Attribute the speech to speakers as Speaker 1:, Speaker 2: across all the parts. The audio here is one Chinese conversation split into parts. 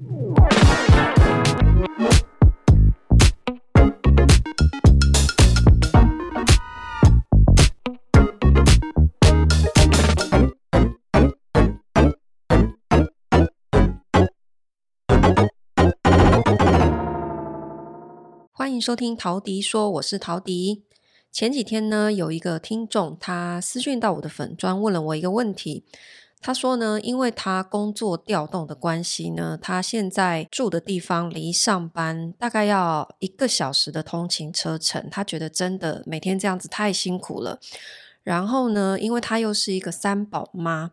Speaker 1: 欢迎收听陶迪说，我是陶迪。前几天呢，有一个听众他私讯到我的粉砖，问了我一个问题。他说呢，因为他工作调动的关系呢，他现在住的地方离上班大概要一个小时的通勤车程，他觉得真的每天这样子太辛苦了。然后呢，因为他又是一个三宝妈。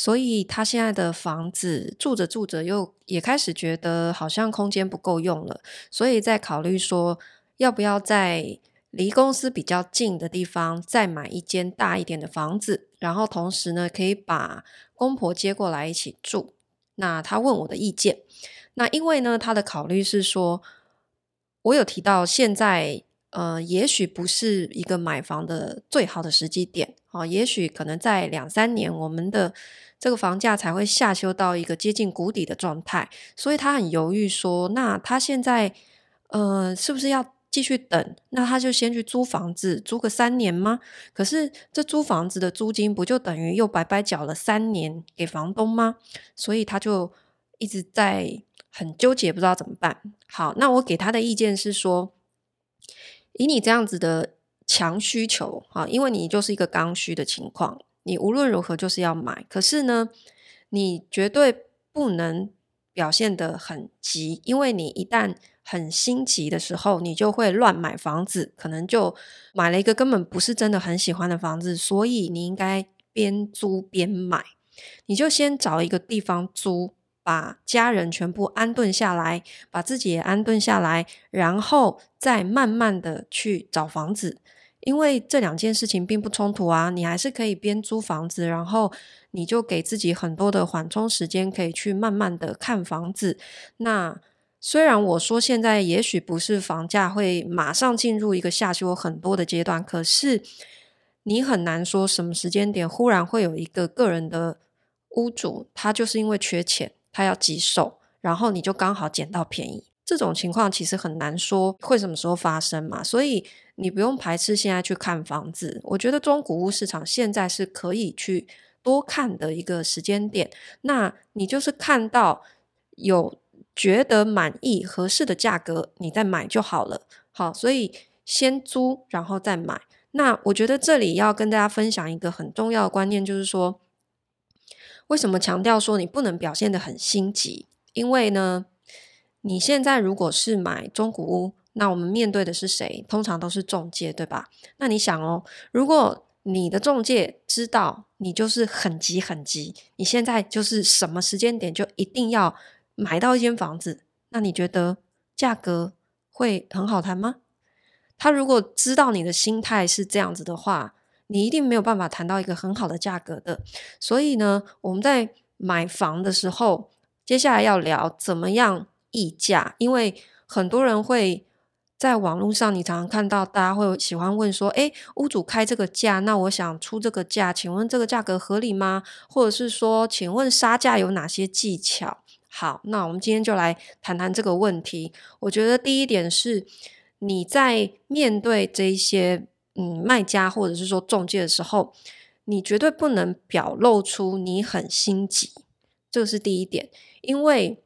Speaker 1: 所以他现在的房子住着住着，又也开始觉得好像空间不够用了，所以在考虑说要不要在离公司比较近的地方再买一间大一点的房子，然后同时呢可以把公婆接过来一起住。那他问我的意见，那因为呢他的考虑是说，我有提到现在呃也许不是一个买房的最好的时机点啊，也许可能在两三年我们的。这个房价才会下修到一个接近谷底的状态，所以他很犹豫说：“那他现在呃，是不是要继续等？那他就先去租房子，租个三年吗？可是这租房子的租金不就等于又白白缴了三年给房东吗？所以他就一直在很纠结，不知道怎么办。好，那我给他的意见是说，以你这样子的强需求啊，因为你就是一个刚需的情况。”你无论如何就是要买，可是呢，你绝对不能表现得很急，因为你一旦很心急的时候，你就会乱买房子，可能就买了一个根本不是真的很喜欢的房子。所以你应该边租边买，你就先找一个地方租，把家人全部安顿下来，把自己也安顿下来，然后再慢慢的去找房子。因为这两件事情并不冲突啊，你还是可以边租房子，然后你就给自己很多的缓冲时间，可以去慢慢的看房子。那虽然我说现在也许不是房价会马上进入一个下修很多的阶段，可是你很难说什么时间点忽然会有一个个人的屋主，他就是因为缺钱，他要急售，然后你就刚好捡到便宜。这种情况其实很难说会什么时候发生嘛，所以你不用排斥现在去看房子。我觉得中古屋市场现在是可以去多看的一个时间点。那你就是看到有觉得满意合适的价格，你再买就好了。好，所以先租然后再买。那我觉得这里要跟大家分享一个很重要的观念，就是说为什么强调说你不能表现得很心急？因为呢，你现在如果是买中古屋，那我们面对的是谁？通常都是中介，对吧？那你想哦，如果你的中介知道你就是很急很急，你现在就是什么时间点就一定要买到一间房子，那你觉得价格会很好谈吗？他如果知道你的心态是这样子的话，你一定没有办法谈到一个很好的价格的。所以呢，我们在买房的时候，接下来要聊怎么样。议价，因为很多人会在网络上，你常常看到大家会喜欢问说：“诶，屋主开这个价，那我想出这个价，请问这个价格合理吗？”或者是说：“请问杀价有哪些技巧？”好，那我们今天就来谈谈这个问题。我觉得第一点是，你在面对这些嗯卖家或者是说中介的时候，你绝对不能表露出你很心急，这个是第一点，因为。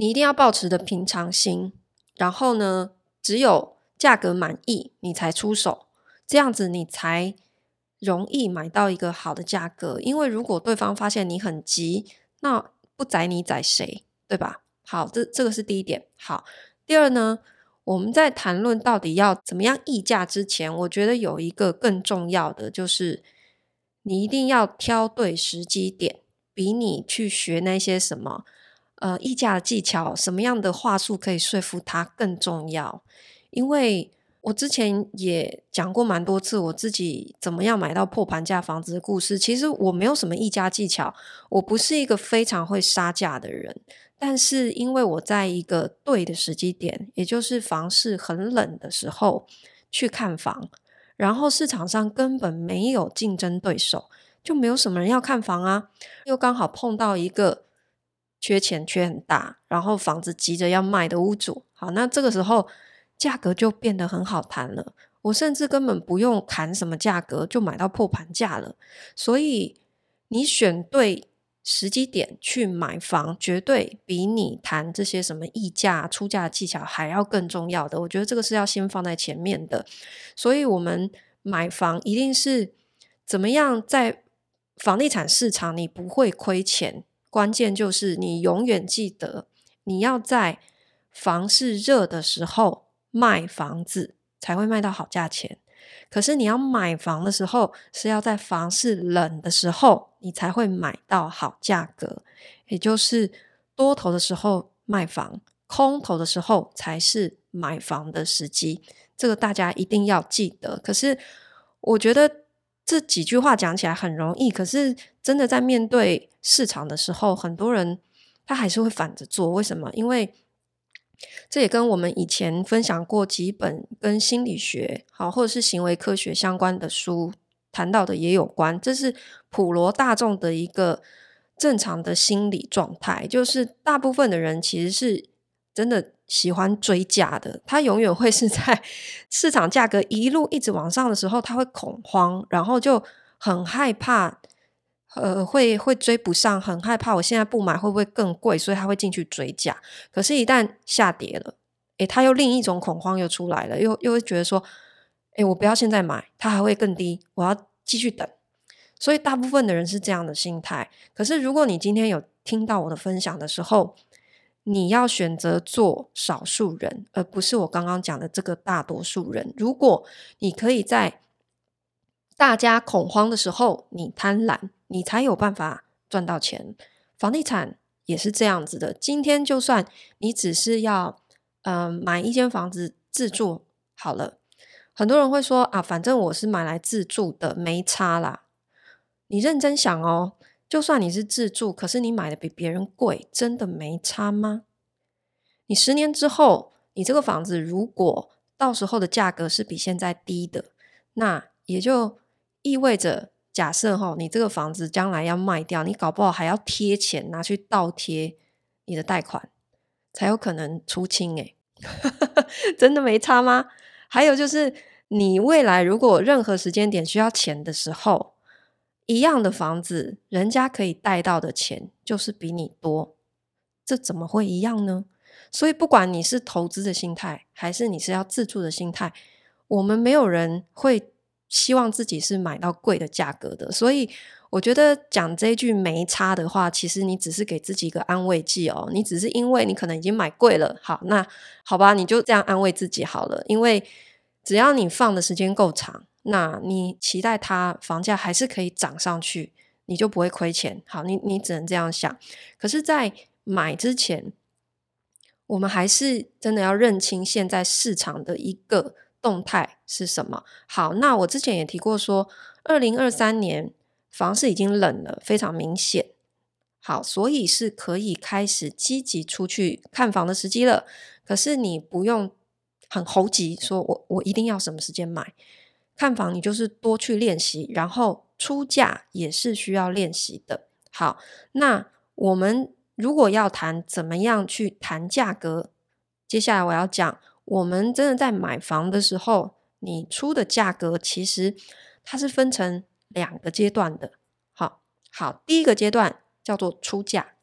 Speaker 1: 你一定要保持的平常心，然后呢，只有价格满意你才出手，这样子你才容易买到一个好的价格。因为如果对方发现你很急，那不宰你宰谁，对吧？好，这这个是第一点。好，第二呢，我们在谈论到底要怎么样议价之前，我觉得有一个更重要的，就是你一定要挑对时机点，比你去学那些什么。呃，议价的技巧，什么样的话术可以说服他更重要？因为我之前也讲过蛮多次，我自己怎么样买到破盘价房子的故事。其实我没有什么议价技巧，我不是一个非常会杀价的人。但是因为我在一个对的时机点，也就是房市很冷的时候去看房，然后市场上根本没有竞争对手，就没有什么人要看房啊，又刚好碰到一个。缺钱缺很大，然后房子急着要卖的屋主，好，那这个时候价格就变得很好谈了。我甚至根本不用谈什么价格，就买到破盘价了。所以你选对时机点去买房，绝对比你谈这些什么溢价、出价技巧还要更重要的。我觉得这个是要先放在前面的。所以我们买房一定是怎么样在房地产市场你不会亏钱。关键就是你永远记得，你要在房市热的时候卖房子，才会卖到好价钱。可是你要买房的时候，是要在房市冷的时候，你才会买到好价格。也就是多头的时候卖房，空头的时候才是买房的时机。这个大家一定要记得。可是我觉得。这几句话讲起来很容易，可是真的在面对市场的时候，很多人他还是会反着做。为什么？因为这也跟我们以前分享过几本跟心理学好或者是行为科学相关的书谈到的也有关。这是普罗大众的一个正常的心理状态，就是大部分的人其实是真的。喜欢追价的，他永远会是在 市场价格一路一直往上的时候，他会恐慌，然后就很害怕，呃，会会追不上，很害怕。我现在不买会不会更贵？所以他会进去追价。可是，一旦下跌了，诶，他又另一种恐慌又出来了，又又会觉得说，诶，我不要现在买，它还会更低，我要继续等。所以，大部分的人是这样的心态。可是，如果你今天有听到我的分享的时候，你要选择做少数人，而不是我刚刚讲的这个大多数人。如果你可以在大家恐慌的时候，你贪婪，你才有办法赚到钱。房地产也是这样子的。今天就算你只是要嗯、呃、买一间房子自住好了，很多人会说啊，反正我是买来自住的，没差啦。你认真想哦。就算你是自住，可是你买的比别人贵，真的没差吗？你十年之后，你这个房子如果到时候的价格是比现在低的，那也就意味着，假设哈，你这个房子将来要卖掉，你搞不好还要贴钱拿去倒贴你的贷款，才有可能出清诶。真的没差吗？还有就是，你未来如果任何时间点需要钱的时候，一样的房子，人家可以贷到的钱就是比你多，这怎么会一样呢？所以不管你是投资的心态，还是你是要自住的心态，我们没有人会希望自己是买到贵的价格的。所以我觉得讲这一句没差的话，其实你只是给自己一个安慰剂哦。你只是因为你可能已经买贵了，好，那好吧，你就这样安慰自己好了。因为只要你放的时间够长。那你期待它房价还是可以涨上去，你就不会亏钱。好，你你只能这样想。可是，在买之前，我们还是真的要认清现在市场的一个动态是什么。好，那我之前也提过说，二零二三年房市已经冷了，非常明显。好，所以是可以开始积极出去看房的时机了。可是你不用很猴急，说我我一定要什么时间买。看房，你就是多去练习，然后出价也是需要练习的。好，那我们如果要谈怎么样去谈价格，接下来我要讲，我们真的在买房的时候，你出的价格其实它是分成两个阶段的。好，好，第一个阶段叫做出价，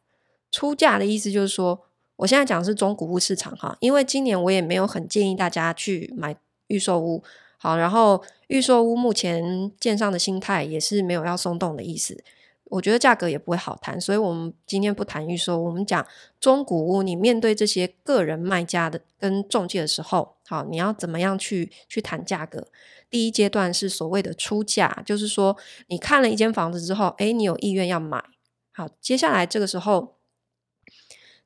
Speaker 1: 出价的意思就是说，我现在讲的是中古屋市场哈，因为今年我也没有很建议大家去买预售屋。好，然后预售屋目前建商的心态也是没有要松动的意思，我觉得价格也不会好谈，所以我们今天不谈预售，我们讲中古屋。你面对这些个人卖家的跟中介的时候，好，你要怎么样去去谈价格？第一阶段是所谓的出价，就是说你看了一间房子之后，诶，你有意愿要买，好，接下来这个时候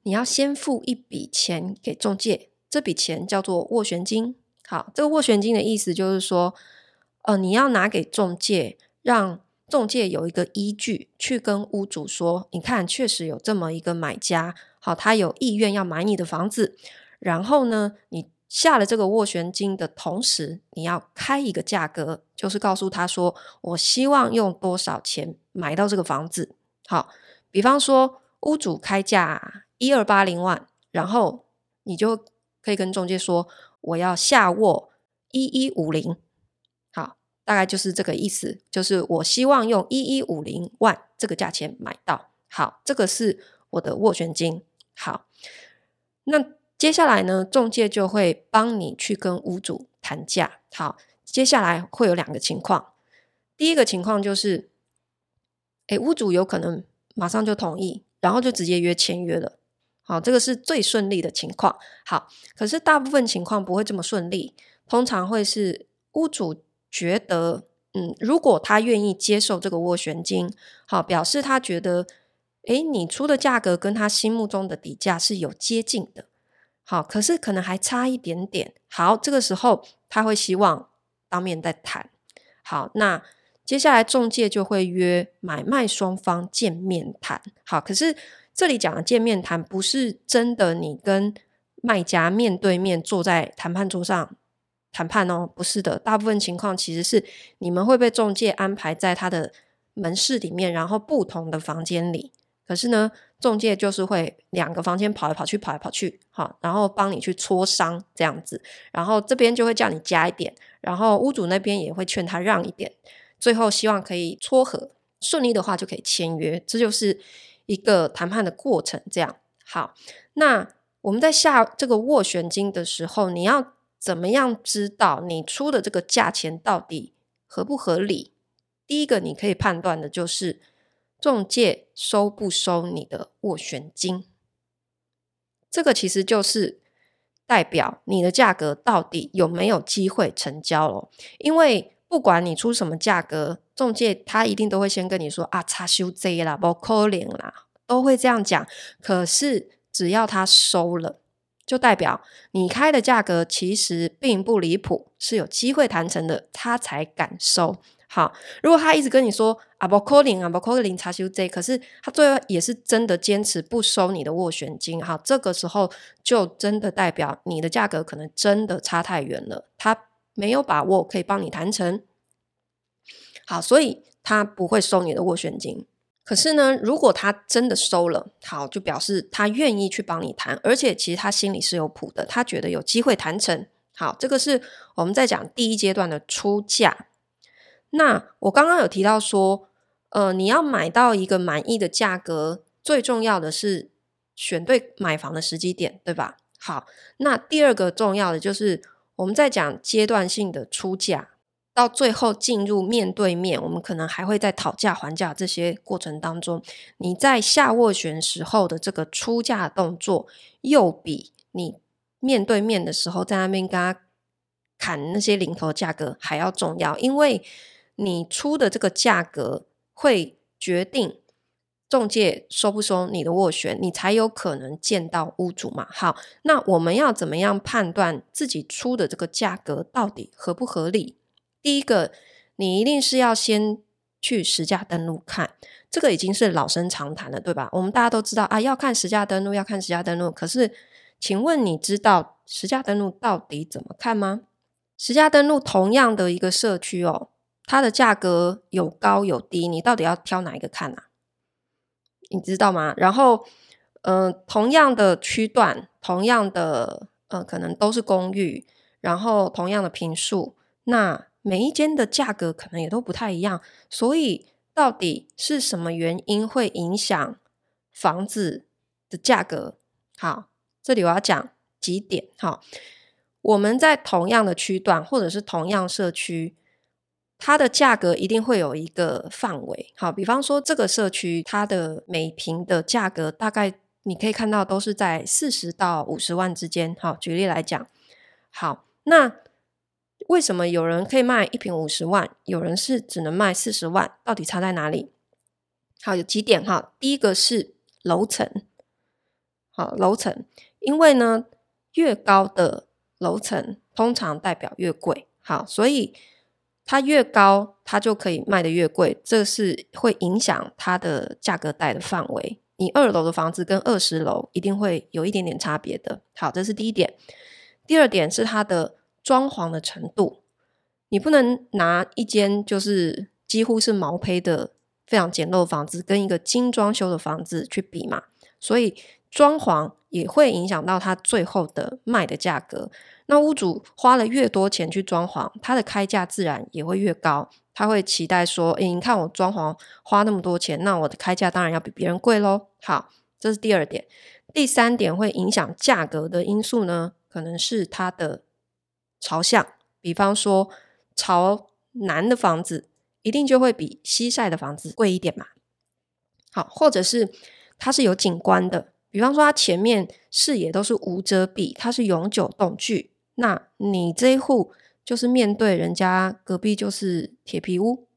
Speaker 1: 你要先付一笔钱给中介，这笔钱叫做斡旋金。好，这个斡旋金的意思就是说，呃，你要拿给中介，让中介有一个依据去跟屋主说，你看，确实有这么一个买家，好，他有意愿要买你的房子。然后呢，你下了这个斡旋金的同时，你要开一个价格，就是告诉他说，我希望用多少钱买到这个房子。好，比方说，屋主开价一二八零万，然后你就可以跟中介说，我要下握一一五零，好，大概就是这个意思，就是我希望用一一五零万这个价钱买到，好，这个是我的斡旋金，好，那接下来呢，中介就会帮你去跟屋主谈价，好，接下来会有两个情况，第一个情况就是，诶，屋主有可能马上就同意。然后就直接约签约了，好，这个是最顺利的情况。好，可是大部分情况不会这么顺利，通常会是屋主觉得，嗯，如果他愿意接受这个斡旋金，好，表示他觉得，诶，你出的价格跟他心目中的底价是有接近的，好，可是可能还差一点点。好，这个时候他会希望当面再谈。好，那。接下来，中介就会约买卖双方见面谈。好，可是这里讲的见面谈不是真的，你跟卖家面对面坐在谈判桌上谈判哦，不是的。大部分情况其实是你们会被中介安排在他的门市里面，然后不同的房间里。可是呢，中介就是会两个房间跑来跑去，跑来跑去，好，然后帮你去磋商这样子。然后这边就会叫你加一点，然后屋主那边也会劝他让一点。最后希望可以撮合，顺利的话就可以签约，这就是一个谈判的过程。这样好，那我们在下这个斡旋金的时候，你要怎么样知道你出的这个价钱到底合不合理？第一个你可以判断的就是中介收不收你的斡旋金，这个其实就是代表你的价格到底有没有机会成交了，因为。不管你出什么价格，中介他一定都会先跟你说啊，差修 Z 啦，不可能啦，都会这样讲。可是只要他收了，就代表你开的价格其实并不离谱，是有机会谈成的，他才敢收。好，如果他一直跟你说啊，不扣零啊，不扣零差修 Z，可是他最后也是真的坚持不收你的斡旋金，好，这个时候就真的代表你的价格可能真的差太远了，没有把握可以帮你谈成，好，所以他不会收你的斡旋金。可是呢，如果他真的收了，好，就表示他愿意去帮你谈，而且其实他心里是有谱的，他觉得有机会谈成。好，这个是我们在讲第一阶段的出价。那我刚刚有提到说，呃，你要买到一个满意的价格，最重要的是选对买房的时机点，对吧？好，那第二个重要的就是。我们在讲阶段性的出价，到最后进入面对面，我们可能还会在讨价还价这些过程当中，你在下斡旋时候的这个出价动作，又比你面对面的时候在那边跟他砍那些零头价格还要重要，因为你出的这个价格会决定。中介收不收你的斡旋，你才有可能见到屋主嘛。好，那我们要怎么样判断自己出的这个价格到底合不合理？第一个，你一定是要先去实价登录看，这个已经是老生常谈了，对吧？我们大家都知道啊，要看实价登录，要看实价登录。可是，请问你知道实价登录到底怎么看吗？实价登录同样的一个社区哦，它的价格有高有低，你到底要挑哪一个看啊？你知道吗？然后，嗯、同样的区段，同样的，呃，可能都是公寓，然后同样的坪数，那每一间的价格可能也都不太一样。所以，到底是什么原因会影响房子的价格？好，这里我要讲几点。好，我们在同样的区段，或者是同样社区。它的价格一定会有一个范围，好，比方说这个社区，它的每平的价格大概你可以看到都是在四十到五十万之间。好，举例来讲，好，那为什么有人可以卖一平五十万，有人是只能卖四十万？到底差在哪里？好，有几点哈。第一个是楼层，好，楼层，因为呢，越高的楼层通常代表越贵，好，所以。它越高，它就可以卖的越贵，这是会影响它的价格带的范围。你二楼的房子跟二十楼一定会有一点点差别的。好，这是第一点。第二点是它的装潢的程度，你不能拿一间就是几乎是毛坯的非常简陋的房子跟一个精装修的房子去比嘛。所以装潢也会影响到他最后的卖的价格。那屋主花了越多钱去装潢，他的开价自然也会越高。他会期待说：“诶，你看我装潢花那么多钱，那我的开价当然要比别人贵喽。”好，这是第二点。第三点会影响价格的因素呢，可能是它的朝向。比方说，朝南的房子一定就会比西晒的房子贵一点嘛。好，或者是它是有景观的，比方说它前面视野都是无遮蔽，它是永久栋距。那你这一户就是面对人家隔壁就是铁皮屋，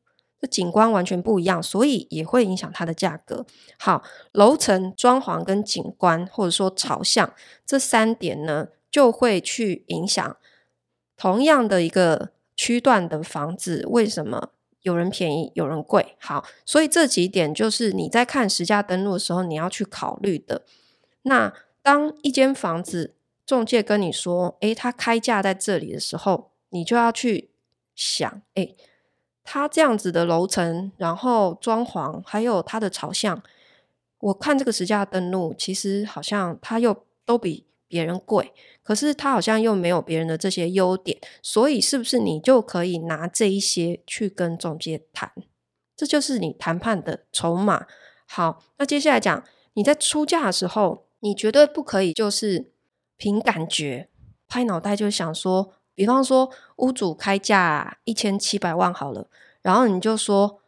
Speaker 1: 这景观完全不一样，所以也会影响它的价格。好，楼层装潢跟景观或者说朝向这三点呢，就会去影响同样的一个区段的房子，为什么有人便宜有人贵？好，所以这几点就是你在看实价登录的时候你要去考虑的。那当一间房子，中介跟你说：“诶，他开价在这里的时候，你就要去想，诶，他这样子的楼层，然后装潢，还有他的朝向，我看这个实价登录，其实好像他又都比别人贵，可是他好像又没有别人的这些优点，所以是不是你就可以拿这一些去跟中介谈？这就是你谈判的筹码。好，那接下来讲，你在出价的时候，你绝对不可以就是。”凭感觉拍脑袋就想说，比方说屋主开价一千七百万好了，然后你就说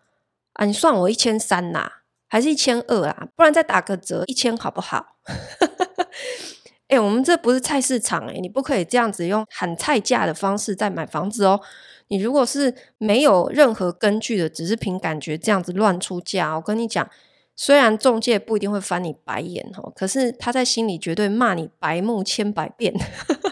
Speaker 1: 啊，你算我一千三呐，还是一千二啊？不然再打个折一千好不好？哎、欸，我们这不是菜市场哎、你不可以这样子用喊菜价的方式在买房子哦。你如果是没有任何根据的，只是凭感觉这样子乱出价，我跟你讲。虽然中介不一定会翻你白眼哦，可是他在心里绝对骂你白目千百遍，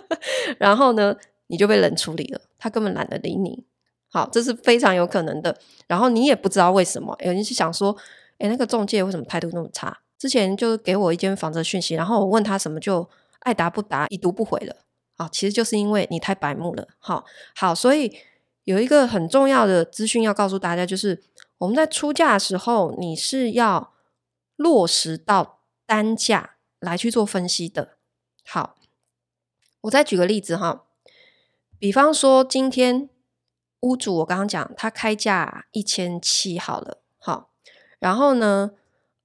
Speaker 1: 然后呢，你就被冷处理了，他根本懒得理你。好，这是非常有可能的。然后你也不知道为什么，有人是想说，诶，那个中介为什么态度那么差？之前就给我一间房子的讯息，然后我问他什么就爱答不答，已读不回了。好，其实就是因为你太白目了。好，好，所以有一个很重要的资讯要告诉大家，就是我们在出价的时候，你是要。落实到单价来去做分析的。好，我再举个例子哈，比方说今天屋主我刚刚讲他开价一千七好了，好，然后呢，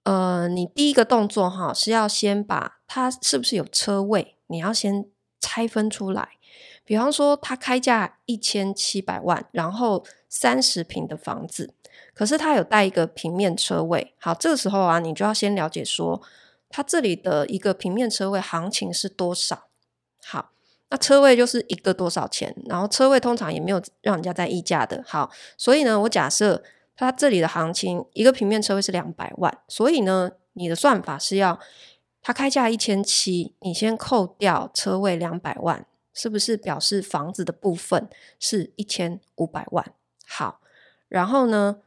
Speaker 1: 呃，你第一个动作哈是要先把它是不是有车位，你要先拆分出来。比方说他开价一千七百万，然后三十平的房子。可是它有带一个平面车位，好，这个时候啊，你就要先了解说，它这里的一个平面车位行情是多少？好，那车位就是一个多少钱？然后车位通常也没有让人家在议价的，好，所以呢，我假设它这里的行情一个平面车位是两百万，所以呢，你的算法是要它开价一千七，你先扣掉车位两百万，是不是表示房子的部分是一千五百万？好，然后呢？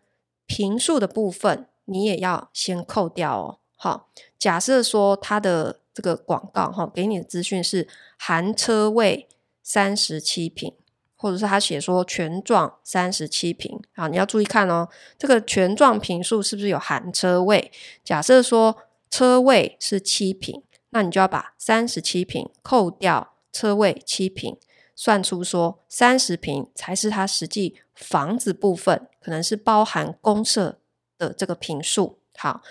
Speaker 1: 坪数的部分你也要先扣掉哦。好，假设说它的这个广告哈，给你的资讯是含车位三十七平，或者是他写说全状三十七平，啊，你要注意看哦，这个全状坪数是不是有含车位？假设说车位是七平，那你就要把三十七平扣掉车位七平。算出说三十平才是它实际房子部分，可能是包含公社的这个坪数。好，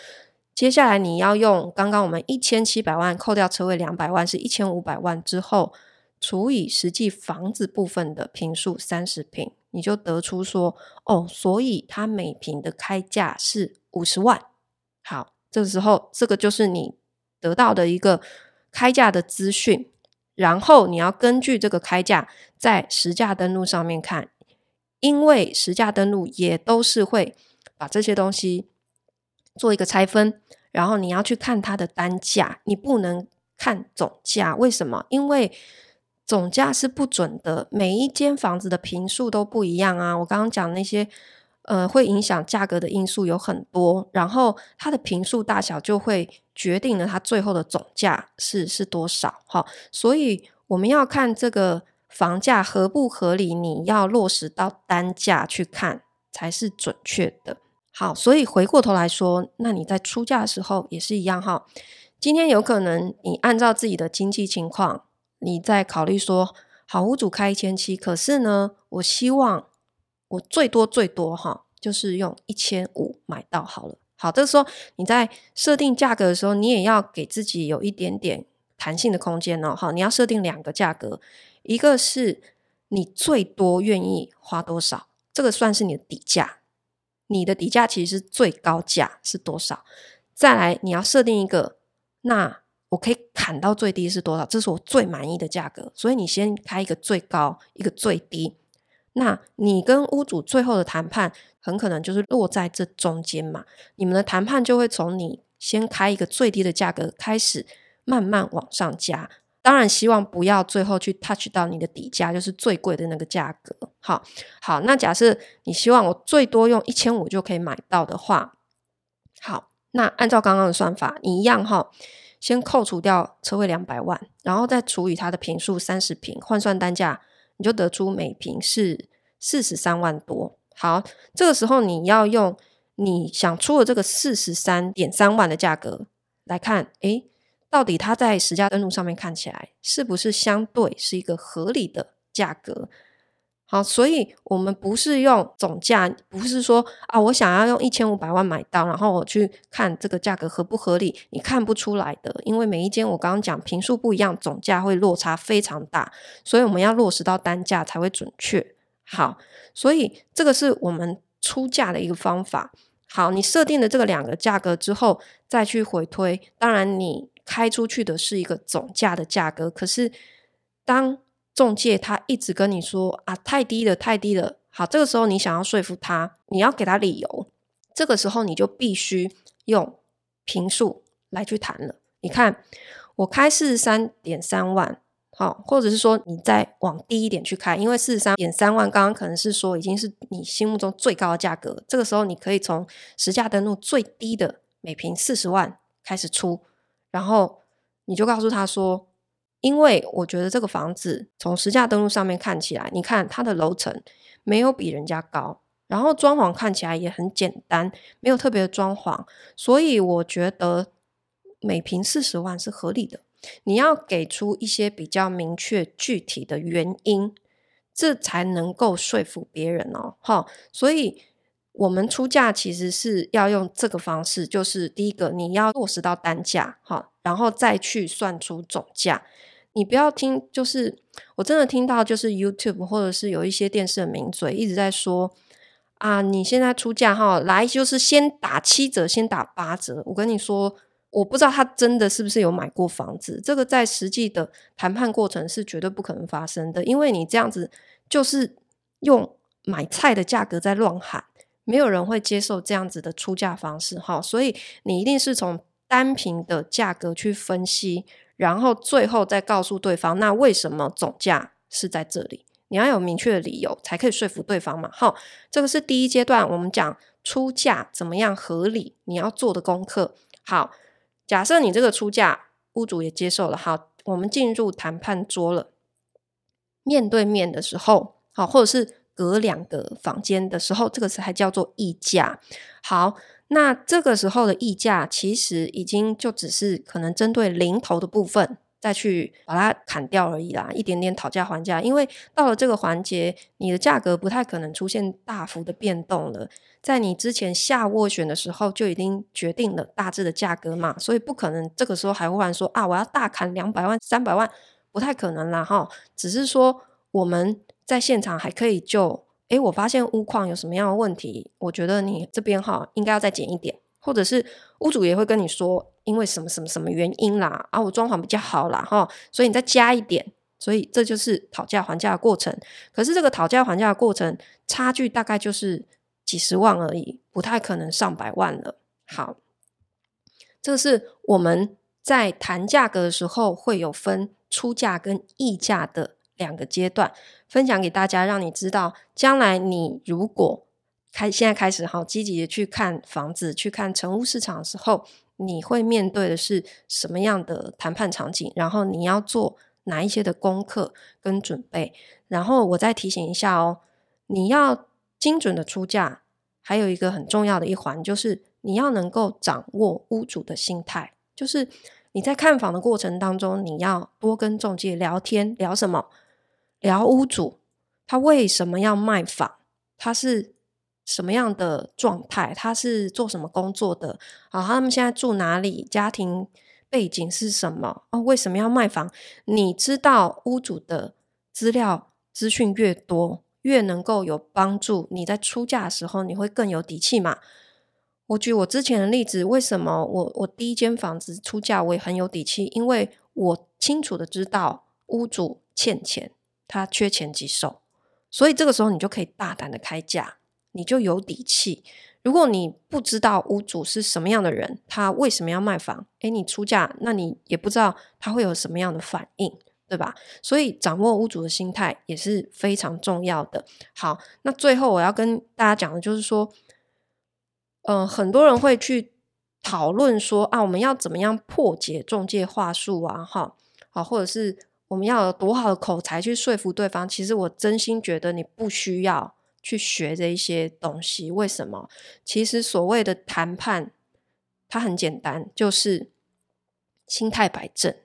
Speaker 1: 接下来你要用刚刚我们一千七百万扣掉车位两百万是一千五百万之后，除以实际房子部分的坪数三十平，你就得出说哦，所以它每坪的开价是五十万。好，这时候这个就是你得到的一个开价的资讯。然后你要根据这个开价，在实价登录上面看，因为实价登录也都是会把这些东西做一个拆分，然后你要去看它的单价，你不能看总价。为什么？因为总价是不准的，每一间房子的坪数都不一样啊。我刚刚讲那些。呃，会影响价格的因素有很多，然后它的坪数大小就会决定了它最后的总价是是多少。哈，所以我们要看这个房价合不合理，你要落实到单价去看才是准确的。好，所以回过头来说，那你在出价的时候也是一样哈。今天有可能你按照自己的经济情况，你在考虑说，好，屋主开一千七，可是呢，我希望我最多最多哈，就是用一千五买到好了。好，这时候你在设定价格的时候，你也要给自己有一点点弹性的空间哦。好，你要设定两个价格，一个是你最多愿意花多少，这个算是你的底价。你的底价其实是最高价是多少？再来，你要设定一个，那我可以砍到最低是多少？这是我最满意的价格。所以你先开一个最高，一个最低。那你跟屋主最后的谈判，很可能就是落在这中间嘛。你们的谈判就会从你先开一个最低的价格开始，慢慢往上加。当然，希望不要最后去 touch 到你的底价，就是最贵的那个价格。好，好，那假设你希望我最多用一千五就可以买到的话，好，那按照刚刚的算法，你一样哈，先扣除掉车位两百万，然后再除以它的坪数三十坪，换算单价，你就得出每瓶是四十三万多。好，这个时候你要用你想出的这个四十三点三万的价格来看，诶。到底它在实价登录上面看起来是不是相对是一个合理的价格？好，所以我们不是用总价，不是说啊，我想要用一千五百万买到，然后我去看这个价格合不合理？你看不出来的，因为每一间我刚刚讲坪数不一样，总价会落差非常大，所以我们要落实到单价才会准确。好，所以这个是我们出价的一个方法。好，你设定了这个两个价格之后，再去回推，当然你。开出去的是一个总价的价格，可是当中介他一直跟你说啊，太低了，太低了，好，这个时候你想要说服他，你要给他理由，这个时候你就必须用平数来去谈了。你看，我开四十三点三万，好，或者是说你再往低一点去开，因为四十三点三万刚刚可能是说已经是你心目中最高的价格，这个时候你可以从实价登录最低的每平四十万开始出。然后你就告诉他说，因为我觉得这个房子从实价登录上面看起来，你看它的楼层没有比人家高，然后装潢看起来也很简单，没有特别的装潢，所以我觉得每平四十万是合理的。你要给出一些比较明确具体的原因，这才能够说服别人哦。好，所以。我们出价其实是要用这个方式，就是第一个你要落实到单价，哈，然后再去算出总价。你不要听，就是我真的听到，就是 YouTube 或者是有一些电视的名嘴一直在说啊，你现在出价哈，来就是先打七折，先打八折。我跟你说，我不知道他真的是不是有买过房子，这个在实际的谈判过程是绝对不可能发生的，因为你这样子就是用买菜的价格在乱喊。没有人会接受这样子的出价方式，哈，所以你一定是从单品的价格去分析，然后最后再告诉对方，那为什么总价是在这里？你要有明确的理由，才可以说服对方嘛，好，这个是第一阶段，我们讲出价怎么样合理，你要做的功课。好，假设你这个出价屋主也接受了，好，我们进入谈判桌了，面对面的时候，好，或者是。隔两个房间的时候，这个词还叫做议价。好，那这个时候的溢价其实已经就只是可能针对零头的部分再去把它砍掉而已啦，一点点讨价还价。因为到了这个环节，你的价格不太可能出现大幅的变动了，在你之前下斡旋的时候就已经决定了大致的价格嘛，所以不可能这个时候还忽然说啊，我要大砍两百万、三百万，不太可能啦哈。只是说我们。在现场还可以就，诶，我发现屋况有什么样的问题？我觉得你这边哈应该要再减一点，或者是屋主也会跟你说，因为什么什么什么原因啦，啊，我装潢比较好啦，哈，所以你再加一点，所以这就是讨价还价的过程。可是这个讨价还价的过程差距大概就是几十万而已，不太可能上百万了。好，这是我们在谈价格的时候会有分出价跟议价的。两个阶段分享给大家，让你知道，将来你如果开现在开始好积极的去看房子、去看成屋市场的时候，你会面对的是什么样的谈判场景，然后你要做哪一些的功课跟准备。然后我再提醒一下哦，你要精准的出价，还有一个很重要的一环，就是你要能够掌握屋主的心态，就是你在看房的过程当中，你要多跟中介聊天，聊什么？聊屋主他为什么要卖房？他是什么样的状态？他是做什么工作的？啊，他们现在住哪里？家庭背景是什么？哦，为什么要卖房？你知道屋主的资料资讯越多，越能够有帮助。你在出价的时候，你会更有底气嘛？我举我之前的例子，为什么我我第一间房子出价我也很有底气？因为我清楚的知道屋主欠钱，他缺钱棘手，所以这个时候你就可以大胆的开价，你就有底气。如果你不知道屋主是什么样的人，他为什么要卖房？诶，你出价，那你也不知道他会有什么样的反应，对吧？所以掌握屋主的心态也是非常重要的。好，那最后我要跟大家讲的就是说。嗯、很多人会去讨论说啊，我们要怎么样破解中介话术啊？哈，好，或者是我们要有多好的口才去说服对方？其实我真心觉得你不需要去学这一些东西。为什么？其实所谓的谈判，它很简单，就是心态摆正，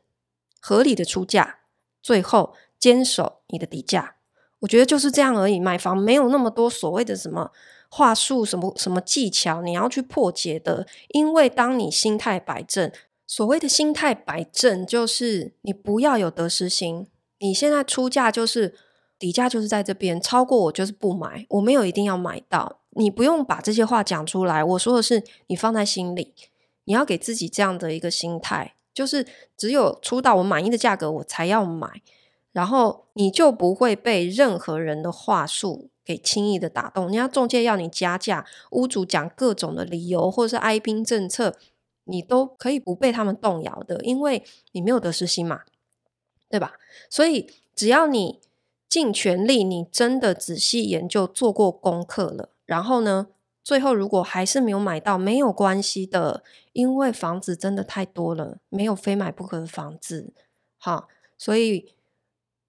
Speaker 1: 合理的出价，最后坚守你的底价。我觉得就是这样而已。买房没有那么多所谓的什么。话术什么什么技巧，你要去破解的。因为当你心态摆正，所谓的心态摆正，就是你不要有得失心。你现在出价就是底价就是在这边，超过我就是不买，我没有一定要买到。你不用把这些话讲出来，我说的是你放在心里，你要给自己这样的一个心态，就是只有出到我满意的价格，我才要买，然后你就不会被任何人的话术。给轻易的打动，人家中介要你加价，屋主讲各种的理由，或者是哀兵政策，你都可以不被他们动摇的，因为你没有得失心嘛，对吧？所以只要你尽全力，你真的仔细研究、做过功课了，然后呢，最后如果还是没有买到，没有关系的，因为房子真的太多了，没有非买不可的房子。好，所以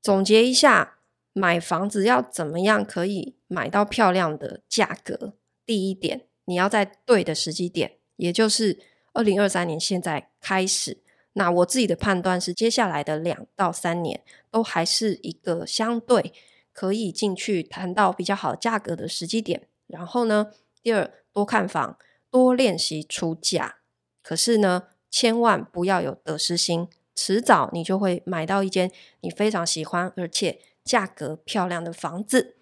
Speaker 1: 总结一下。买房子要怎么样可以买到漂亮的价格？第一点，你要在对的时机点，也就是二零二三年现在开始。那我自己的判断是，接下来的两到三年都还是一个相对可以进去谈到比较好价格的时机点。然后呢，第二，多看房，多练习出价。可是呢，千万不要有得失心，迟早你就会买到一间你非常喜欢，而且。价格漂亮的房子，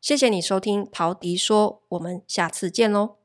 Speaker 1: 谢谢你收听陶迪说，我们下次见喽。